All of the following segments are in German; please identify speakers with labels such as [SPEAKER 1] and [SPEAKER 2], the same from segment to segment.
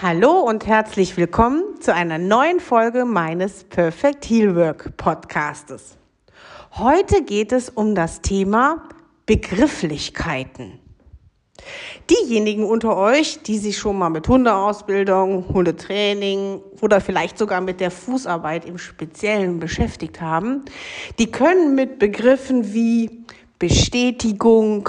[SPEAKER 1] Hallo und herzlich willkommen zu einer neuen Folge meines Perfect Heal Work Podcastes. Heute geht es um das Thema Begrifflichkeiten. Diejenigen unter euch, die sich schon mal mit Hundeausbildung, Hundetraining oder vielleicht sogar mit der Fußarbeit im Speziellen beschäftigt haben, die können mit Begriffen wie Bestätigung,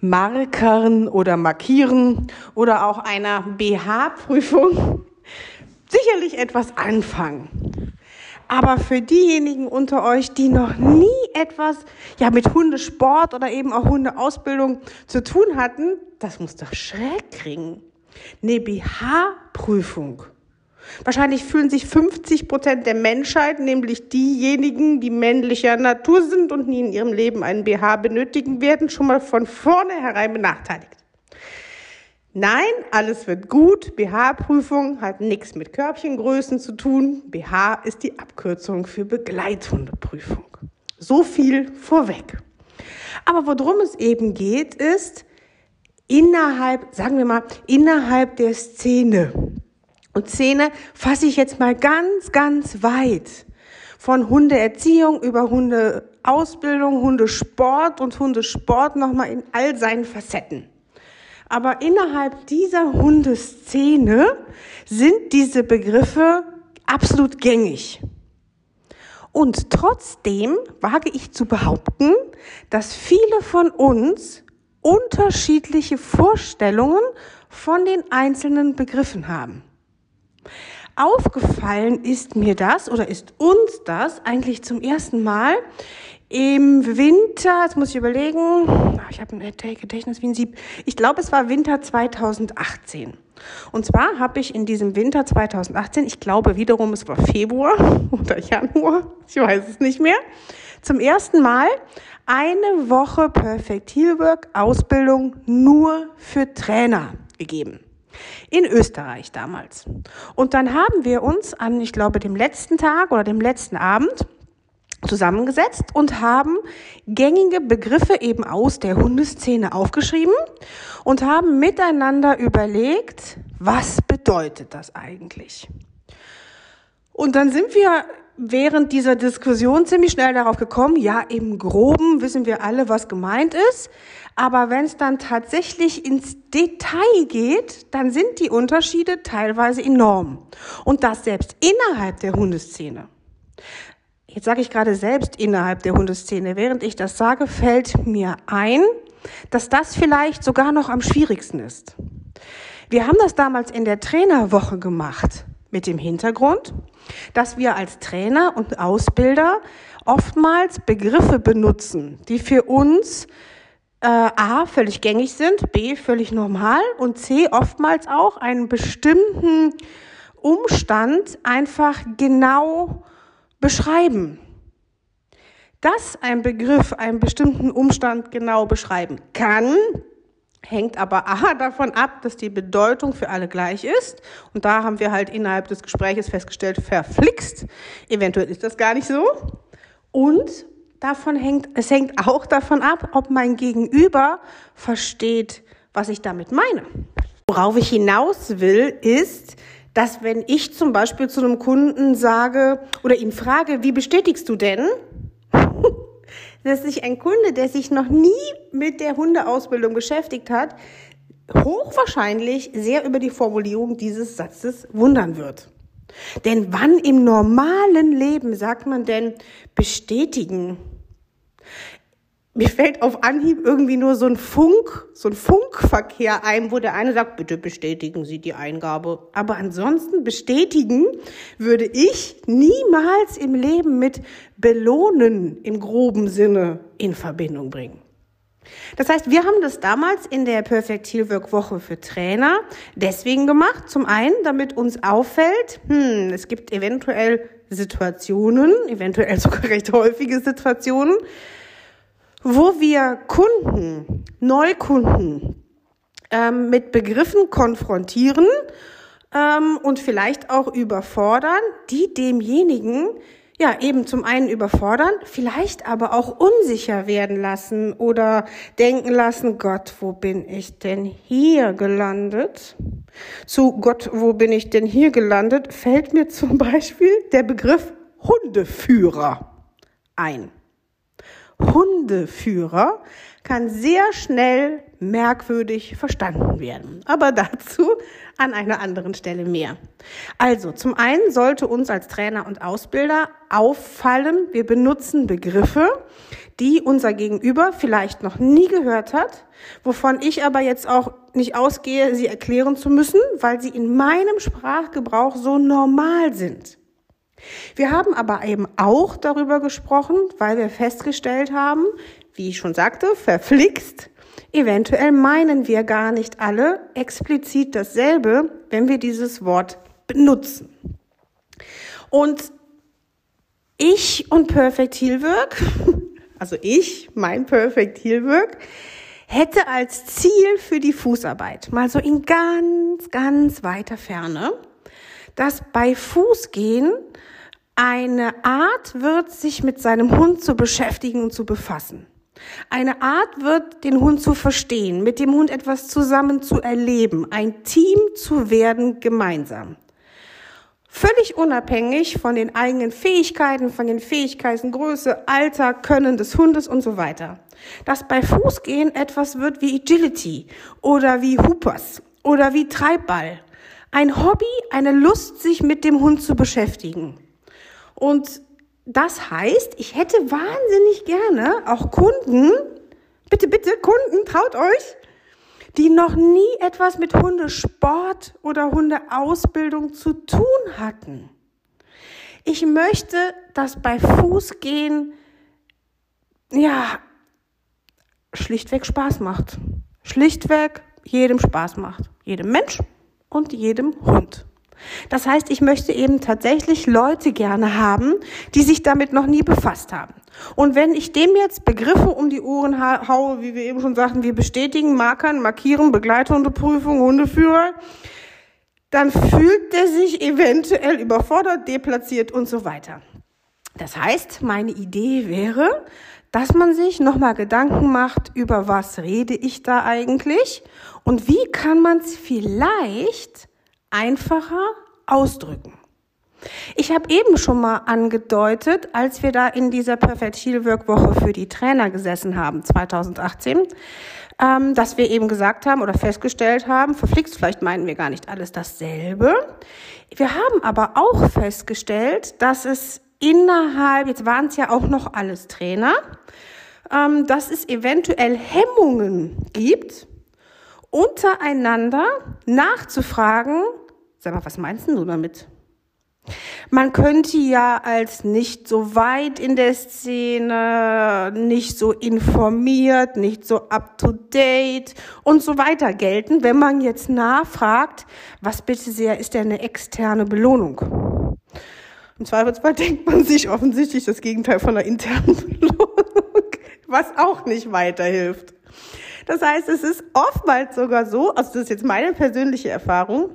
[SPEAKER 1] Markern oder Markieren oder auch einer BH-Prüfung sicherlich etwas anfangen. Aber für diejenigen unter euch, die noch nie etwas ja mit Hundesport oder eben auch Hundeausbildung zu tun hatten, das muss doch schräg kriegen. Eine BH-Prüfung. Wahrscheinlich fühlen sich 50 Prozent der Menschheit, nämlich diejenigen, die männlicher Natur sind und nie in ihrem Leben einen BH benötigen werden, schon mal von vornherein benachteiligt. Nein, alles wird gut. BH-Prüfung hat nichts mit Körbchengrößen zu tun. BH ist die Abkürzung für Begleithundeprüfung. So viel vorweg. Aber worum es eben geht, ist innerhalb, sagen wir mal, innerhalb der Szene und Szene fasse ich jetzt mal ganz, ganz weit. Von Hundeerziehung über Hundeausbildung, Hundesport und Hundesport nochmal in all seinen Facetten. Aber innerhalb dieser Hundeszene sind diese Begriffe absolut gängig. Und trotzdem wage ich zu behaupten, dass viele von uns unterschiedliche Vorstellungen von den einzelnen Begriffen haben. Aufgefallen ist mir das oder ist uns das eigentlich zum ersten Mal im Winter, jetzt muss ich überlegen, ich habe ein Gedächtnis wie ein Sieb. Ich glaube, es war Winter 2018. Und zwar habe ich in diesem Winter 2018, ich glaube wiederum, es war Februar oder Januar, ich weiß es nicht mehr, zum ersten Mal eine Woche Perfect Healwork Ausbildung nur für Trainer gegeben in Österreich damals. Und dann haben wir uns an, ich glaube, dem letzten Tag oder dem letzten Abend zusammengesetzt und haben gängige Begriffe eben aus der Hundeszene aufgeschrieben und haben miteinander überlegt, was bedeutet das eigentlich? Und dann sind wir während dieser Diskussion ziemlich schnell darauf gekommen, ja, im groben wissen wir alle, was gemeint ist, aber wenn es dann tatsächlich ins Detail geht, dann sind die Unterschiede teilweise enorm. Und das selbst innerhalb der Hundeszene. Jetzt sage ich gerade selbst innerhalb der Hundeszene. Während ich das sage, fällt mir ein, dass das vielleicht sogar noch am schwierigsten ist. Wir haben das damals in der Trainerwoche gemacht mit dem Hintergrund, dass wir als Trainer und Ausbilder oftmals Begriffe benutzen, die für uns äh, A völlig gängig sind, B völlig normal und C oftmals auch einen bestimmten Umstand einfach genau beschreiben. Dass ein Begriff einen bestimmten Umstand genau beschreiben kann, hängt aber A davon ab, dass die Bedeutung für alle gleich ist. Und da haben wir halt innerhalb des Gespräches festgestellt, verflixt. Eventuell ist das gar nicht so. Und davon hängt, es hängt auch davon ab, ob mein Gegenüber versteht, was ich damit meine. Worauf ich hinaus will, ist, dass wenn ich zum Beispiel zu einem Kunden sage oder ihn frage, wie bestätigst du denn? Dass sich ein Kunde, der sich noch nie mit der Hundeausbildung beschäftigt hat, hochwahrscheinlich sehr über die Formulierung dieses Satzes wundern wird. Denn wann im normalen Leben sagt man denn bestätigen? Mir fällt auf Anhieb irgendwie nur so ein Funk, so ein Funkverkehr ein, wo der eine sagt, bitte bestätigen Sie die Eingabe. Aber ansonsten bestätigen würde ich niemals im Leben mit belohnen im groben Sinne in Verbindung bringen. Das heißt, wir haben das damals in der Perfect Healwork Woche für Trainer deswegen gemacht. Zum einen, damit uns auffällt, hm, es gibt eventuell Situationen, eventuell sogar recht häufige Situationen, wo wir Kunden, Neukunden ähm, mit Begriffen konfrontieren ähm, und vielleicht auch überfordern, die demjenigen ja, eben zum einen überfordern, vielleicht aber auch unsicher werden lassen oder denken lassen, Gott, wo bin ich denn hier gelandet? Zu Gott, wo bin ich denn hier gelandet, fällt mir zum Beispiel der Begriff Hundeführer ein. Hundeführer kann sehr schnell merkwürdig verstanden werden. Aber dazu an einer anderen Stelle mehr. Also, zum einen sollte uns als Trainer und Ausbilder auffallen, wir benutzen Begriffe, die unser Gegenüber vielleicht noch nie gehört hat, wovon ich aber jetzt auch nicht ausgehe, sie erklären zu müssen, weil sie in meinem Sprachgebrauch so normal sind. Wir haben aber eben auch darüber gesprochen, weil wir festgestellt haben, wie ich schon sagte, verflixt, eventuell meinen wir gar nicht alle explizit dasselbe, wenn wir dieses Wort benutzen. Und ich und Perfect Healwork, also ich, mein Perfect Healwork, hätte als Ziel für die Fußarbeit, mal so in ganz, ganz weiter Ferne, dass bei Fußgehen eine Art wird, sich mit seinem Hund zu beschäftigen und zu befassen. Eine Art wird, den Hund zu verstehen, mit dem Hund etwas zusammen zu erleben, ein Team zu werden gemeinsam. Völlig unabhängig von den eigenen Fähigkeiten, von den Fähigkeiten, Größe, Alter, Können des Hundes und so weiter. Dass bei Fußgehen etwas wird wie Agility oder wie Hoopers oder wie Treibball. Ein Hobby, eine Lust, sich mit dem Hund zu beschäftigen. Und das heißt, ich hätte wahnsinnig gerne auch Kunden, bitte, bitte, Kunden, traut euch, die noch nie etwas mit Hundesport oder Hundeausbildung zu tun hatten. Ich möchte, dass bei Fußgehen, ja, schlichtweg Spaß macht. Schlichtweg jedem Spaß macht. Jedem Mensch und jedem Hund. Das heißt, ich möchte eben tatsächlich Leute gerne haben, die sich damit noch nie befasst haben. Und wenn ich dem jetzt Begriffe um die Ohren haue, wie wir eben schon sagten, wir bestätigen, markern, markieren, Begleithundeprüfung, Hundeführer, dann fühlt der sich eventuell überfordert, deplatziert und so weiter. Das heißt, meine Idee wäre, dass man sich nochmal Gedanken macht, über was rede ich da eigentlich und wie kann man es vielleicht einfacher ausdrücken. Ich habe eben schon mal angedeutet, als wir da in dieser Perfect Heal Workwoche für die Trainer gesessen haben, 2018, ähm, dass wir eben gesagt haben oder festgestellt haben, verflixt, vielleicht meinen wir gar nicht alles dasselbe. Wir haben aber auch festgestellt, dass es innerhalb, jetzt waren es ja auch noch alles Trainer, ähm, dass es eventuell Hemmungen gibt, untereinander nachzufragen, sag mal, was meinst du damit? Man könnte ja als nicht so weit in der Szene, nicht so informiert, nicht so up to date und so weiter gelten, wenn man jetzt nachfragt, was bitte sehr ist denn eine externe Belohnung? Im Zweifelsfall denkt man sich offensichtlich das Gegenteil von einer internen Belohnung, was auch nicht weiterhilft. Das heißt, es ist oftmals sogar so, also das ist jetzt meine persönliche Erfahrung,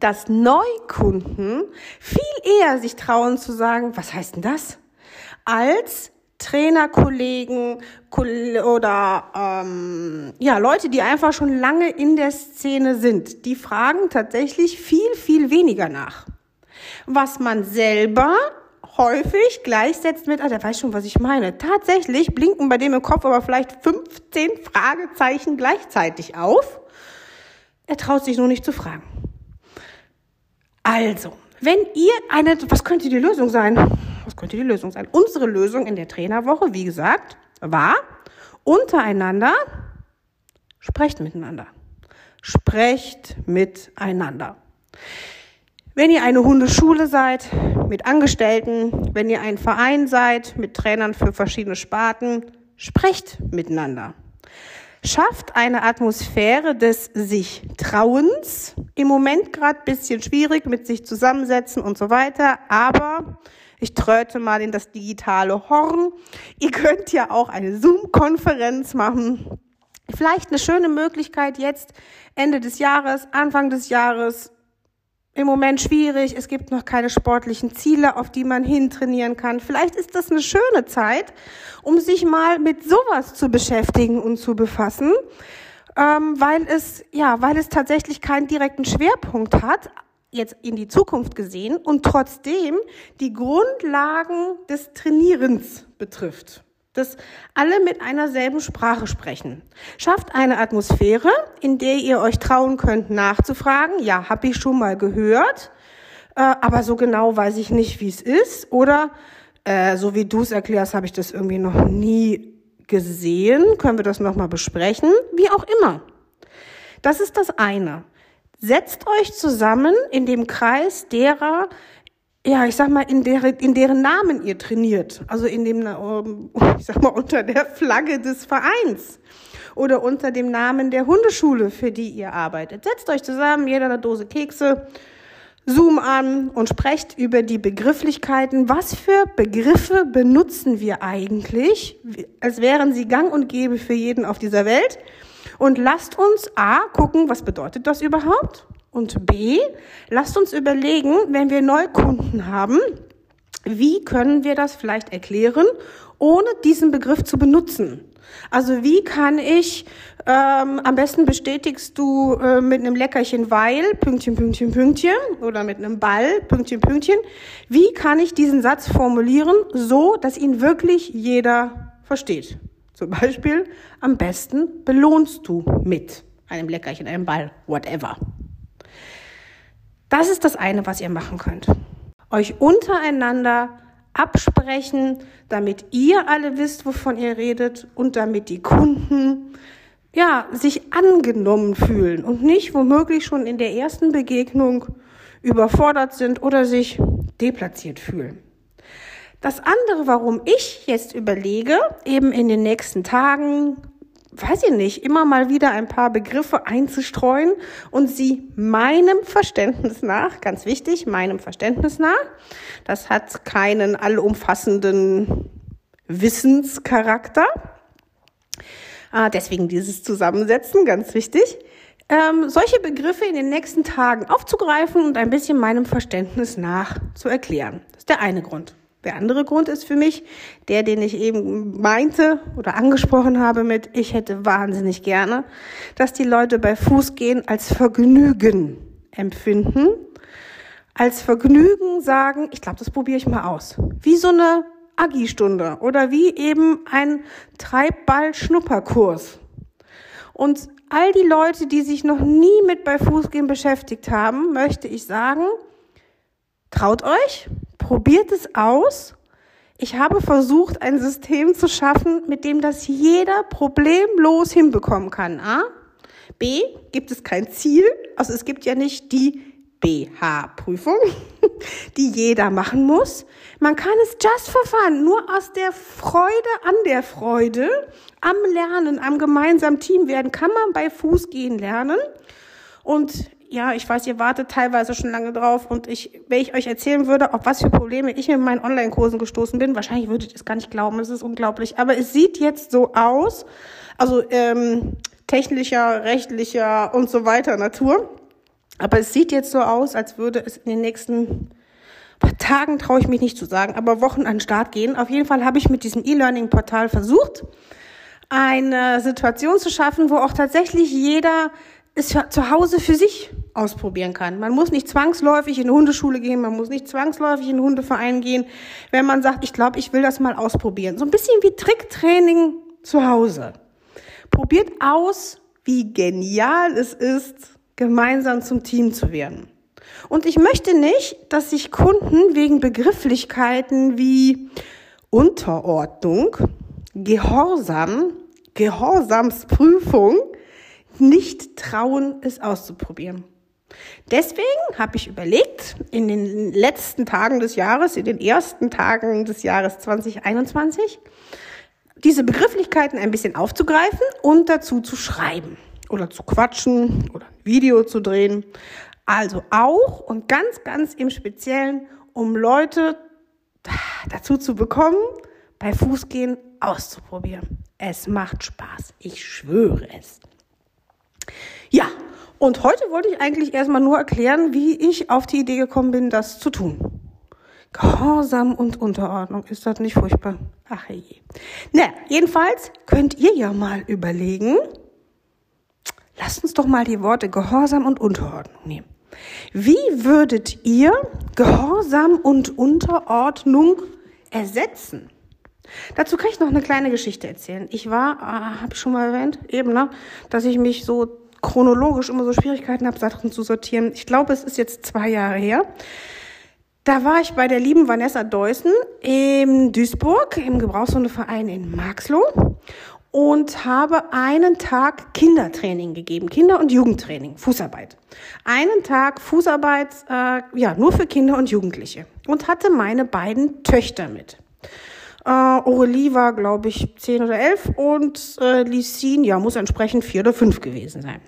[SPEAKER 1] dass Neukunden viel eher sich trauen zu sagen, was heißt denn das? Als Trainerkollegen oder ähm, ja Leute, die einfach schon lange in der Szene sind, die fragen tatsächlich viel viel weniger nach. Was man selber häufig gleichsetzt mit, ah, der weiß schon, was ich meine. Tatsächlich blinken bei dem im Kopf aber vielleicht 15 Fragezeichen gleichzeitig auf. Er traut sich nur nicht zu fragen. Also, wenn ihr eine, was könnte die Lösung sein? Was könnte die Lösung sein? Unsere Lösung in der Trainerwoche, wie gesagt, war untereinander, sprecht miteinander. Sprecht miteinander. Wenn ihr eine Hundeschule seid mit Angestellten, wenn ihr ein Verein seid mit Trainern für verschiedene Sparten, sprecht miteinander. Schafft eine Atmosphäre des sich Trauens. Im Moment gerade bisschen schwierig mit sich zusammensetzen und so weiter, aber ich tröte mal in das digitale Horn. Ihr könnt ja auch eine Zoom-Konferenz machen. Vielleicht eine schöne Möglichkeit jetzt Ende des Jahres, Anfang des Jahres im Moment schwierig, es gibt noch keine sportlichen Ziele, auf die man hintrainieren kann. Vielleicht ist das eine schöne Zeit, um sich mal mit sowas zu beschäftigen und zu befassen, ähm, weil es, ja, weil es tatsächlich keinen direkten Schwerpunkt hat, jetzt in die Zukunft gesehen und trotzdem die Grundlagen des Trainierens betrifft dass alle mit einer selben Sprache sprechen. Schafft eine Atmosphäre, in der ihr euch trauen könnt, nachzufragen. Ja, habe ich schon mal gehört, äh, aber so genau weiß ich nicht, wie es ist. Oder äh, so wie du es erklärst, habe ich das irgendwie noch nie gesehen. Können wir das nochmal besprechen? Wie auch immer. Das ist das eine. Setzt euch zusammen in dem Kreis derer, ja, ich sag mal, in, deren, in deren Namen ihr trainiert. Also in dem, ähm, ich sag mal, unter der Flagge des Vereins oder unter dem Namen der Hundeschule, für die ihr arbeitet. Setzt euch zusammen, jeder eine Dose Kekse, Zoom an und sprecht über die Begrifflichkeiten. Was für Begriffe benutzen wir eigentlich, als wären sie gang und gäbe für jeden auf dieser Welt? Und lasst uns A gucken, was bedeutet das überhaupt? Und B, lasst uns überlegen, wenn wir Neukunden haben, wie können wir das vielleicht erklären, ohne diesen Begriff zu benutzen? Also wie kann ich, ähm, am besten bestätigst du äh, mit einem Leckerchen weil, Pünktchen, Pünktchen, Pünktchen, oder mit einem Ball, Pünktchen, Pünktchen. Wie kann ich diesen Satz formulieren, so dass ihn wirklich jeder versteht? Zum Beispiel, am besten belohnst du mit einem Leckerchen, einem Ball, whatever. Das ist das eine, was ihr machen könnt. Euch untereinander absprechen, damit ihr alle wisst, wovon ihr redet und damit die Kunden ja, sich angenommen fühlen und nicht womöglich schon in der ersten Begegnung überfordert sind oder sich deplatziert fühlen. Das andere, warum ich jetzt überlege, eben in den nächsten Tagen, weiß ich nicht, immer mal wieder ein paar Begriffe einzustreuen und sie meinem Verständnis nach, ganz wichtig, meinem Verständnis nach, das hat keinen allumfassenden Wissenscharakter, äh, deswegen dieses Zusammensetzen, ganz wichtig, ähm, solche Begriffe in den nächsten Tagen aufzugreifen und ein bisschen meinem Verständnis nach zu erklären. Das ist der eine Grund. Der andere Grund ist für mich, der, den ich eben meinte oder angesprochen habe mit, ich hätte wahnsinnig gerne, dass die Leute bei Fußgehen als Vergnügen empfinden, als Vergnügen sagen, ich glaube, das probiere ich mal aus. Wie so eine Agi-Stunde oder wie eben ein Treibball-Schnupperkurs. Und all die Leute, die sich noch nie mit bei Fußgehen beschäftigt haben, möchte ich sagen, traut euch, Probiert es aus. Ich habe versucht, ein System zu schaffen, mit dem das jeder problemlos hinbekommen kann. A. B. Gibt es kein Ziel. Also es gibt ja nicht die BH-Prüfung, die jeder machen muss. Man kann es just for fun, nur aus der Freude an der Freude, am Lernen, am gemeinsamen Team werden, kann man bei Fuß gehen lernen. Und ja, ich weiß, ihr wartet teilweise schon lange drauf und ich, wenn ich euch erzählen würde, auf was für Probleme ich mit meinen Online-Kursen gestoßen bin, wahrscheinlich würdet ihr es gar nicht glauben, es ist unglaublich. Aber es sieht jetzt so aus, also ähm, technischer, rechtlicher und so weiter Natur. Aber es sieht jetzt so aus, als würde es in den nächsten Tagen, traue ich mich nicht zu sagen, aber Wochen an den Start gehen. Auf jeden Fall habe ich mit diesem E-Learning-Portal versucht, eine Situation zu schaffen, wo auch tatsächlich jeder es zu Hause für sich ausprobieren kann. Man muss nicht zwangsläufig in eine Hundeschule gehen, man muss nicht zwangsläufig in einen Hundeverein gehen, wenn man sagt, ich glaube, ich will das mal ausprobieren. So ein bisschen wie Tricktraining zu Hause. Probiert aus, wie genial es ist, gemeinsam zum Team zu werden. Und ich möchte nicht, dass sich Kunden wegen Begrifflichkeiten wie Unterordnung, Gehorsam, Gehorsamsprüfung nicht trauen, es auszuprobieren. Deswegen habe ich überlegt, in den letzten Tagen des Jahres, in den ersten Tagen des Jahres 2021, diese Begrifflichkeiten ein bisschen aufzugreifen und dazu zu schreiben oder zu quatschen oder ein Video zu drehen. Also auch und ganz, ganz im Speziellen, um Leute dazu zu bekommen, bei Fußgehen auszuprobieren. Es macht Spaß. Ich schwöre es. Ja, Und heute wollte ich eigentlich erstmal nur erklären, wie ich auf die Idee gekommen bin, das zu tun. Gehorsam und Unterordnung. Ist das nicht furchtbar? Ach je. Na, jedenfalls könnt ihr ja mal überlegen, lasst uns doch mal die Worte Gehorsam und Unterordnung nehmen. Wie würdet ihr Gehorsam und Unterordnung ersetzen? Dazu kann ich noch eine kleine Geschichte erzählen. Ich war, äh, habe ich schon mal erwähnt, eben, ne, dass ich mich so chronologisch immer so Schwierigkeiten habe, Sachen zu sortieren. Ich glaube, es ist jetzt zwei Jahre her. Da war ich bei der lieben Vanessa Deussen in Duisburg im Gebrauchshundeverein in Marxloh und habe einen Tag Kindertraining gegeben, Kinder- und Jugendtraining, Fußarbeit. Einen Tag Fußarbeit, äh, ja, nur für Kinder und Jugendliche und hatte meine beiden Töchter mit. Äh, Aurelie war, glaube ich, zehn oder elf und äh, Lysin, ja, muss entsprechend vier oder fünf gewesen sein.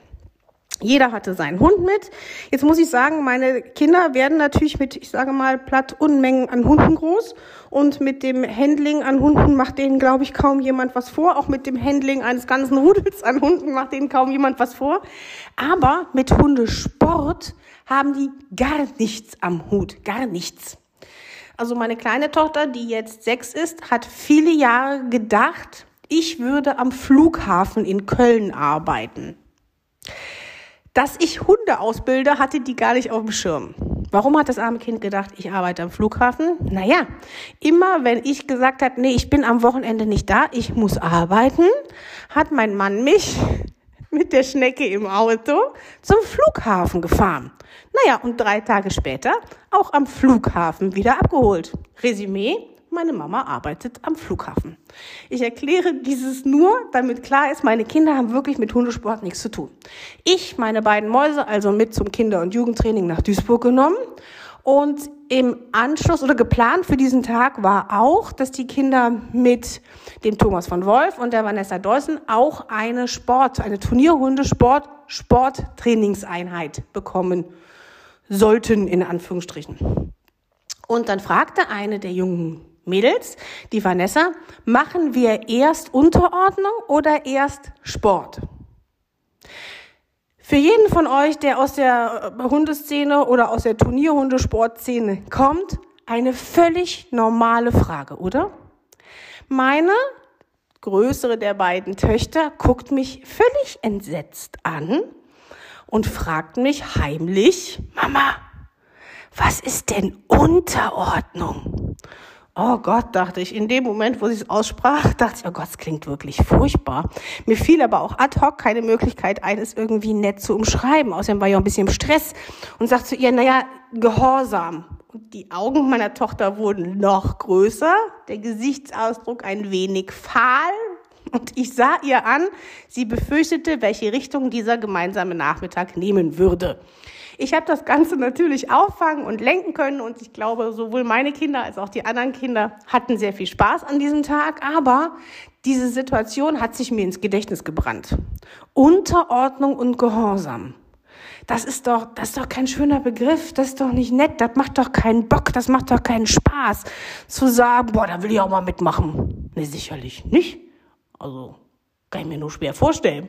[SPEAKER 1] Jeder hatte seinen Hund mit. Jetzt muss ich sagen, meine Kinder werden natürlich mit, ich sage mal, platt Unmengen an Hunden groß. Und mit dem Handling an Hunden macht denen, glaube ich, kaum jemand was vor. Auch mit dem Handling eines ganzen Rudels an Hunden macht denen kaum jemand was vor. Aber mit Hundesport haben die gar nichts am Hut. Gar nichts. Also meine kleine Tochter, die jetzt sechs ist, hat viele Jahre gedacht, ich würde am Flughafen in Köln arbeiten. Dass ich Hunde ausbilde, hatte die gar nicht auf dem Schirm. Warum hat das arme Kind gedacht, ich arbeite am Flughafen? Naja, immer wenn ich gesagt habe, nee, ich bin am Wochenende nicht da, ich muss arbeiten, hat mein Mann mich mit der Schnecke im Auto zum Flughafen gefahren. Naja, und drei Tage später auch am Flughafen wieder abgeholt. Resümee, meine Mama arbeitet am Flughafen. Ich erkläre dieses nur, damit klar ist, meine Kinder haben wirklich mit Hundesport nichts zu tun. Ich, meine beiden Mäuse, also mit zum Kinder- und Jugendtraining nach Duisburg genommen. Und im Anschluss oder geplant für diesen Tag war auch, dass die Kinder mit dem Thomas von Wolf und der Vanessa Deussen auch eine Sport, eine Turnierhundesport, Sporttrainingseinheit bekommen sollten, in Anführungsstrichen. Und dann fragte eine der jungen Mädels, die Vanessa, machen wir erst Unterordnung oder erst Sport? Für jeden von euch, der aus der Hundeszene oder aus der Turnierhundesportszene kommt, eine völlig normale Frage, oder? Meine größere der beiden Töchter guckt mich völlig entsetzt an und fragt mich heimlich, Mama, was ist denn Unterordnung? Oh Gott, dachte ich. In dem Moment, wo sie es aussprach, dachte ich, oh Gott, es klingt wirklich furchtbar. Mir fiel aber auch ad hoc keine Möglichkeit ein, es irgendwie nett zu umschreiben. Außerdem war ich auch ein bisschen im Stress und sagte zu ihr, naja, Gehorsam. Und die Augen meiner Tochter wurden noch größer, der Gesichtsausdruck ein wenig fahl. Und ich sah ihr an, sie befürchtete, welche Richtung dieser gemeinsame Nachmittag nehmen würde. Ich habe das Ganze natürlich auffangen und lenken können und ich glaube, sowohl meine Kinder als auch die anderen Kinder hatten sehr viel Spaß an diesem Tag, aber diese Situation hat sich mir ins Gedächtnis gebrannt. Unterordnung und Gehorsam. Das ist doch, das ist doch kein schöner Begriff, das ist doch nicht nett, das macht doch keinen Bock, das macht doch keinen Spaß zu sagen, boah, da will ich auch mal mitmachen. Nee, sicherlich nicht. Also, kann ich mir nur schwer vorstellen.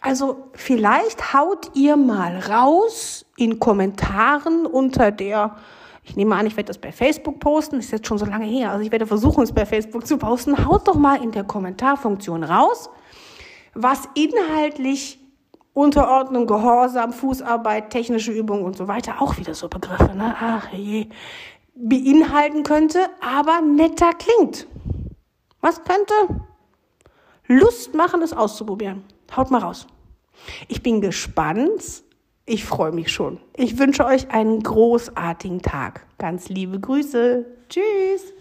[SPEAKER 1] Also vielleicht haut ihr mal raus in Kommentaren unter der, ich nehme an, ich werde das bei Facebook posten, ist jetzt schon so lange her, also ich werde versuchen, es bei Facebook zu posten. Haut doch mal in der Kommentarfunktion raus, was inhaltlich Unterordnung, Gehorsam, Fußarbeit, technische Übungen und so weiter, auch wieder so Begriffe, ne? Ach je, beinhalten könnte, aber netter klingt. Was könnte Lust machen, es auszuprobieren? Haut mal raus. Ich bin gespannt. Ich freue mich schon. Ich wünsche euch einen großartigen Tag. Ganz liebe Grüße. Tschüss.